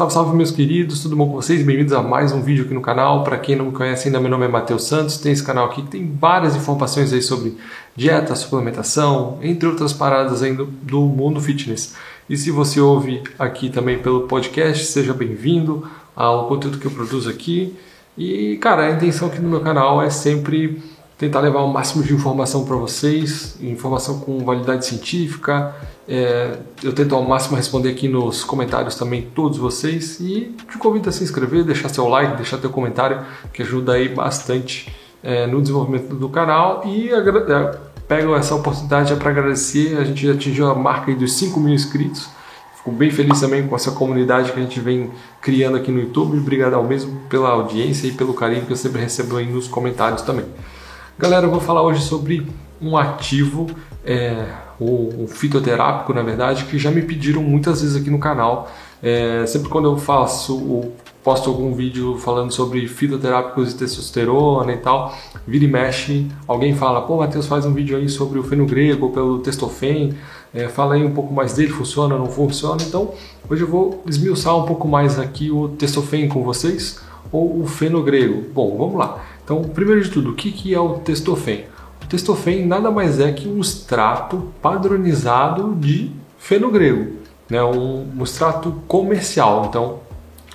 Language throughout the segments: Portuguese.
Salve, salve meus queridos, tudo bom com vocês? Bem-vindos a mais um vídeo aqui no canal. Para quem não me conhece ainda, meu nome é Matheus Santos. Tem esse canal aqui que tem várias informações aí sobre dieta, suplementação, entre outras paradas aí do, do mundo fitness. E se você ouve aqui também pelo podcast, seja bem-vindo ao conteúdo que eu produzo aqui. E, cara, a intenção aqui no meu canal é sempre tentar levar o máximo de informação para vocês, informação com validade científica. É, eu tento ao máximo responder aqui nos comentários também todos vocês e te convido a se inscrever, deixar seu like, deixar teu comentário, que ajuda aí bastante é, no desenvolvimento do canal e é, pego essa oportunidade para agradecer, a gente já atingiu a marca dos 5 mil inscritos. Fico bem feliz também com essa comunidade que a gente vem criando aqui no YouTube. Obrigado ao mesmo pela audiência e pelo carinho que eu sempre recebo aí nos comentários também. Galera, eu vou falar hoje sobre um ativo, é, um fitoterápico, na verdade, que já me pediram muitas vezes aqui no canal. É, sempre quando eu faço, posto algum vídeo falando sobre fitoterápicos e testosterona e tal, vira e mexe, alguém fala, pô, Matheus, faz um vídeo aí sobre o fenogrego pelo testofen, é, fala aí um pouco mais dele, funciona, não funciona. Então, hoje eu vou esmiuçar um pouco mais aqui o testofen com vocês, ou o fenogrego. Bom, vamos lá. Então, primeiro de tudo, o que, que é o testofen? O testofen nada mais é que um extrato padronizado de fenogrego, né? um, um extrato comercial. Então,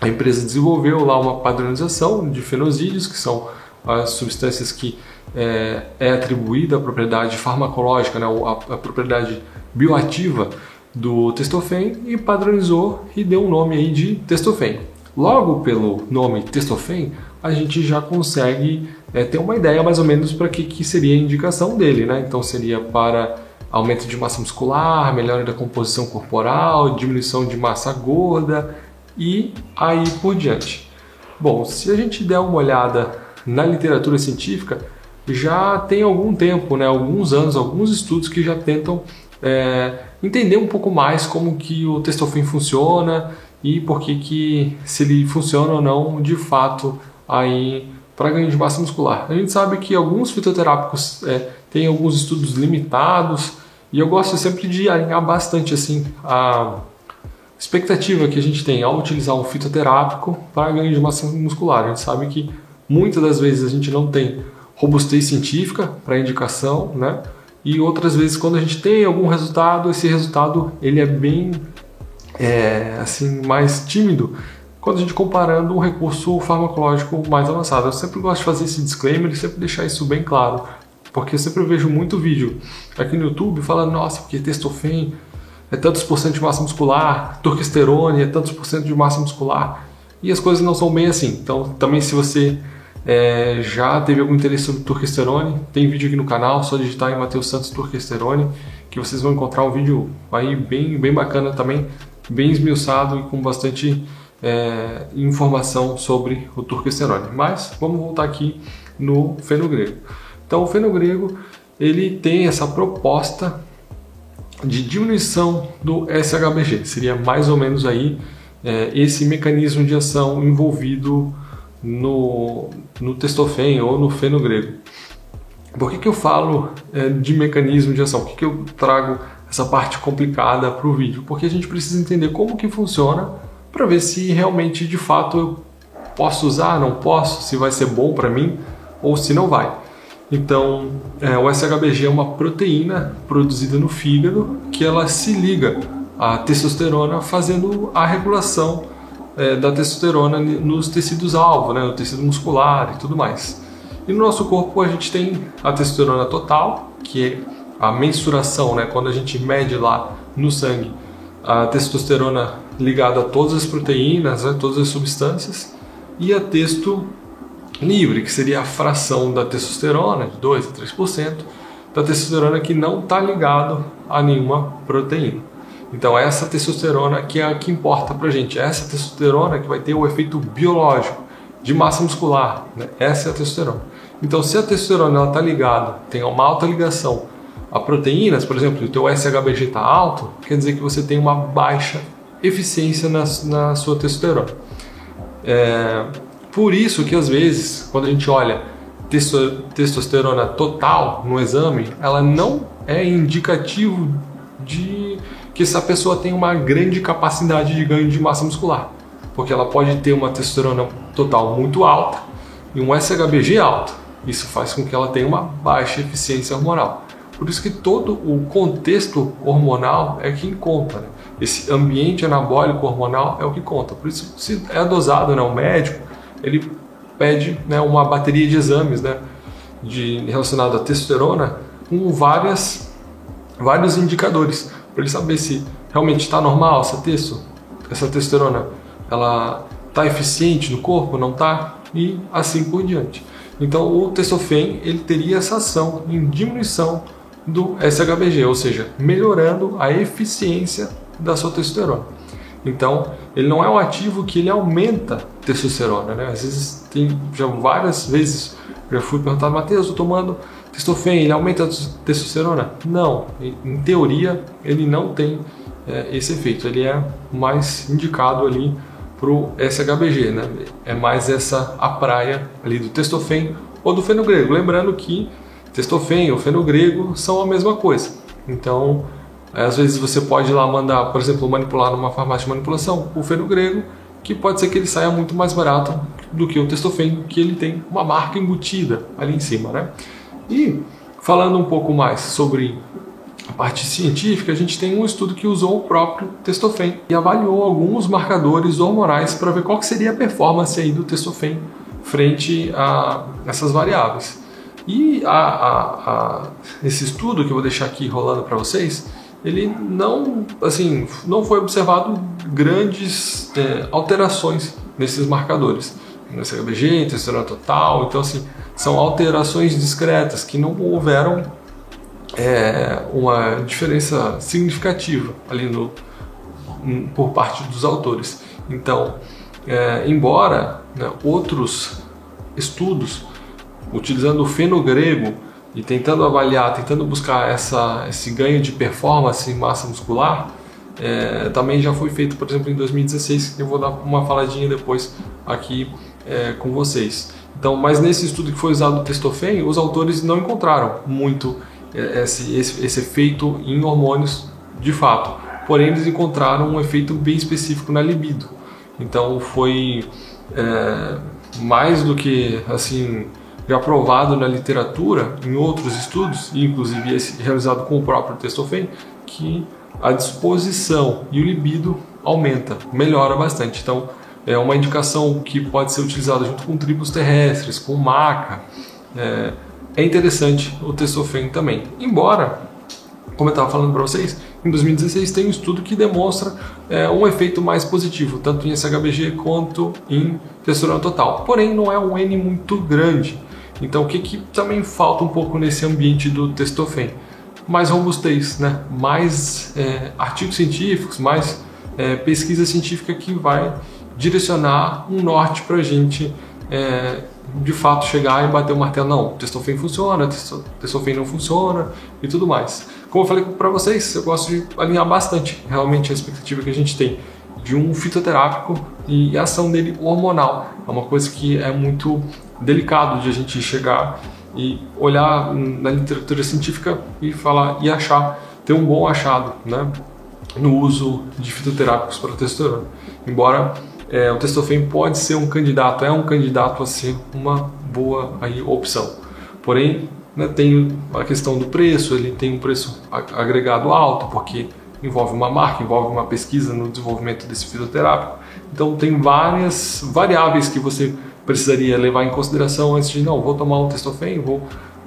a empresa desenvolveu lá uma padronização de fenosídeos, que são as substâncias que é, é atribuída a propriedade farmacológica, né? a, a propriedade bioativa do testofen e padronizou e deu um nome aí de testofen. Logo pelo nome testofen, a gente já consegue é, ter uma ideia mais ou menos para que, que seria a indicação dele, né? Então seria para aumento de massa muscular, melhora da composição corporal, diminuição de massa gorda e aí por diante. Bom, se a gente der uma olhada na literatura científica, já tem algum tempo, né, alguns anos, alguns estudos que já tentam é, entender um pouco mais como que o testofen funciona e por que, que se ele funciona ou não de fato aí para ganho de massa muscular. A gente sabe que alguns fitoterápicos é, têm alguns estudos limitados e eu gosto sempre de alinhar bastante assim a expectativa que a gente tem ao utilizar um fitoterápico para ganho de massa muscular. A gente sabe que muitas das vezes a gente não tem robustez científica para indicação, né? E outras vezes quando a gente tem algum resultado, esse resultado ele é bem é, assim mais tímido quando a gente comparando um recurso farmacológico mais avançado. Eu sempre gosto de fazer esse disclaimer e sempre deixar isso bem claro, porque eu sempre vejo muito vídeo aqui no YouTube falando, nossa, porque testofen é tantos por cento de massa muscular, turquesterone é tantos por cento de massa muscular, e as coisas não são bem assim. Então, também se você é, já teve algum interesse sobre turquesterone, tem vídeo aqui no canal, só digitar em Matheus Santos Turquesterone, que vocês vão encontrar um vídeo aí bem, bem bacana também, bem esmiuçado e com bastante é, informação sobre o turquesterone. Mas vamos voltar aqui no fenogrego. Então o fenogrego ele tem essa proposta de diminuição do SHBG. Seria mais ou menos aí é, esse mecanismo de ação envolvido no, no testofen ou no fenogrego. Por que, que eu falo é, de mecanismo de ação? Por que, que eu trago essa parte complicada para o vídeo? Porque a gente precisa entender como que funciona para ver se realmente de fato eu posso usar, não posso, se vai ser bom para mim ou se não vai. Então, é, o SHBG é uma proteína produzida no fígado que ela se liga à testosterona, fazendo a regulação é, da testosterona nos tecidos alvo, né, no tecido muscular e tudo mais. E no nosso corpo a gente tem a testosterona total, que é a mensuração, né, quando a gente mede lá no sangue a testosterona ligada a todas as proteínas, né, todas as substâncias, e a testo livre, que seria a fração da testosterona, de 2 a 3%, da testosterona que não está ligado a nenhuma proteína. Então essa testosterona que é a que importa para gente, essa testosterona que vai ter o efeito biológico de massa muscular, né? essa é a testosterona. Então se a testosterona está ligada, tem uma alta ligação a proteínas, por exemplo, o teu SHBG está alto, quer dizer que você tem uma baixa eficiência na, na sua testosterona. É, por isso que às vezes, quando a gente olha testo, testosterona total no exame, ela não é indicativo de que essa pessoa tem uma grande capacidade de ganho de massa muscular. porque ela pode ter uma testosterona total muito alta e um SHBG alto. Isso faz com que ela tenha uma baixa eficiência hormonal. Por isso que todo o contexto hormonal é que conta. Né? Esse ambiente anabólico hormonal é o que conta. Por isso, se é dosado, né, o médico, ele pede né, uma bateria de exames né, de, relacionado à testosterona com várias, vários indicadores para ele saber se realmente está normal essa testo, essa testosterona, ela está eficiente no corpo, não está e assim por diante. Então o testofen ele teria essa ação em diminuição do SHBG, ou seja, melhorando a eficiência da sua testosterona. Então, ele não é um ativo que ele aumenta testosterona, né? Às vezes tem já várias vezes já fui perguntado, Matheus, estou tomando testofen, ele aumenta a testosterona? Não, em teoria ele não tem é, esse efeito, ele é mais indicado ali para o SHBG, né? É mais essa a praia ali do testofen ou do fenogrego. Lembrando que testofen ou fenogrego são a mesma coisa. Então, às vezes você pode lá mandar, por exemplo, manipular numa farmácia de manipulação o fenogrego, que pode ser que ele saia muito mais barato do que o testofen, que ele tem uma marca embutida ali em cima, né? E falando um pouco mais sobre a parte científica, a gente tem um estudo que usou o próprio testofen e avaliou alguns marcadores hormonais para ver qual seria a performance aí do testofen frente a essas variáveis. E a, a, a, esse estudo que eu vou deixar aqui rolando para vocês, ele não, assim, não foi observado grandes é, alterações nesses marcadores, no CHBG, testosterona total, então assim, são alterações discretas que não houveram é, uma diferença significativa ali no, por parte dos autores. Então, é, embora né, outros estudos utilizando o fenogrego e tentando avaliar, tentando buscar essa, esse ganho de performance em massa muscular, é, também já foi feito, por exemplo, em 2016, que eu vou dar uma faladinha depois aqui é, com vocês. Então, mas nesse estudo que foi usado o testofen, os autores não encontraram muito é, esse, esse, esse efeito em hormônios de fato. Porém, eles encontraram um efeito bem específico na libido. Então, foi é, mais do que assim já provado na literatura, em outros estudos, inclusive esse realizado com o próprio testofen, que a disposição e o libido aumenta, melhora bastante. Então, é uma indicação que pode ser utilizada junto com tribos terrestres, com maca. É, é interessante o testofen também. Embora, como eu estava falando para vocês, em 2016 tem um estudo que demonstra é, um efeito mais positivo, tanto em SHBG quanto em testosterona total. Porém, não é um N muito grande. Então, o que, que também falta um pouco nesse ambiente do testofen? Mais robustez, né? mais é, artigos científicos, mais é, pesquisa científica que vai direcionar um norte para a gente é, de fato chegar e bater o martelo. Não, testofen funciona, testofen não funciona e tudo mais. Como eu falei para vocês, eu gosto de alinhar bastante realmente a expectativa que a gente tem de um fitoterápico e a ação dele hormonal. É uma coisa que é muito delicado de a gente chegar e olhar na literatura científica e falar e achar, ter um bom achado, né? No uso de fitoterápicos para testosterona. Embora é, o testofen pode ser um candidato, é um candidato a ser uma boa aí, opção. Porém, né, tem a questão do preço, ele tem um preço agregado alto, porque envolve uma marca, envolve uma pesquisa no desenvolvimento desse fitoterápico. Então tem várias variáveis que você precisaria levar em consideração antes de não, vou tomar um testofen, vou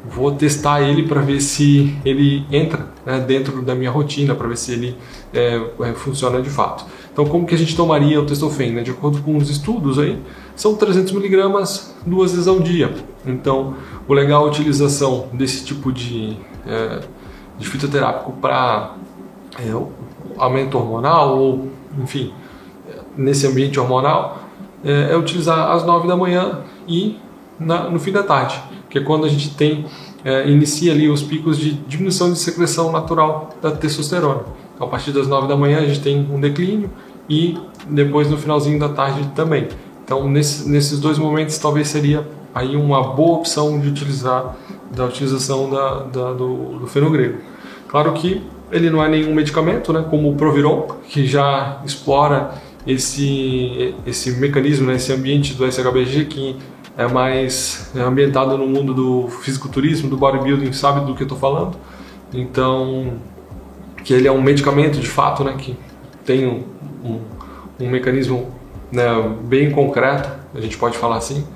vou testar ele para ver se ele entra né, dentro da minha rotina, para ver se ele é, é, funciona de fato. Então, como que a gente tomaria o testofen? Né? De acordo com os estudos aí, são 300 miligramas duas vezes ao dia. Então, o legal é a utilização desse tipo de, é, de fitoterápico para é, aumento hormonal ou, enfim, nesse ambiente hormonal, é, é utilizar às 9 da manhã e na, no fim da tarde que é quando a gente tem é, inicia ali os picos de diminuição de secreção natural da testosterona. Então, a partir das 9 da manhã a gente tem um declínio e depois no finalzinho da tarde também. Então, nesse, nesses dois momentos talvez seria aí uma boa opção de utilizar da utilização da, da do, do fenogrego. Claro que ele não é nenhum medicamento, né, como o Proviron, que já explora esse, esse mecanismo, né, esse ambiente do SHBG que é mais ambientado no mundo do fisiculturismo, do bodybuilding, sabe do que eu estou falando. Então, que ele é um medicamento de fato, né, que tem um, um, um mecanismo né, bem concreto, a gente pode falar assim,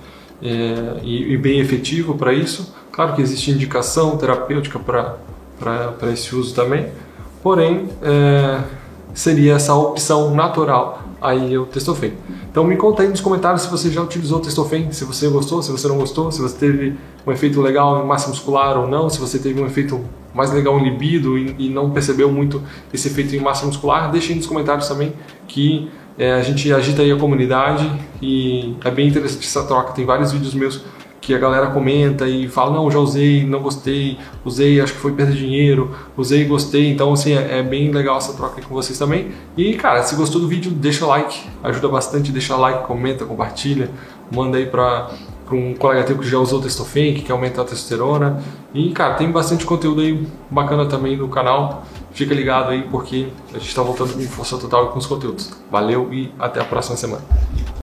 é, e, e, bem efetivo para isso. Claro que existe indicação terapêutica para esse uso também, porém é, seria essa opção natural aí o Testofen. Então me conta aí nos comentários se você já utilizou o Testofen, se você gostou, se você não gostou, se você teve um efeito legal em massa muscular ou não, se você teve um efeito mais legal em libido e, e não percebeu muito esse efeito em massa muscular, deixe aí nos comentários também que é, a gente agita aí a comunidade e é bem interessante essa troca. Tem vários vídeos meus que a galera comenta e fala, não, já usei, não gostei, usei, acho que foi perda de dinheiro, usei, gostei, então assim, é, é bem legal essa troca com vocês também. E cara, se gostou do vídeo, deixa o like, ajuda bastante, deixa like, comenta, compartilha, manda aí pra, um colega teu que já usou o Testofen, que quer aumentar a testosterona. E cara, tem bastante conteúdo aí bacana também no canal, fica ligado aí porque a gente está voltando com força total com os conteúdos. Valeu e até a próxima semana.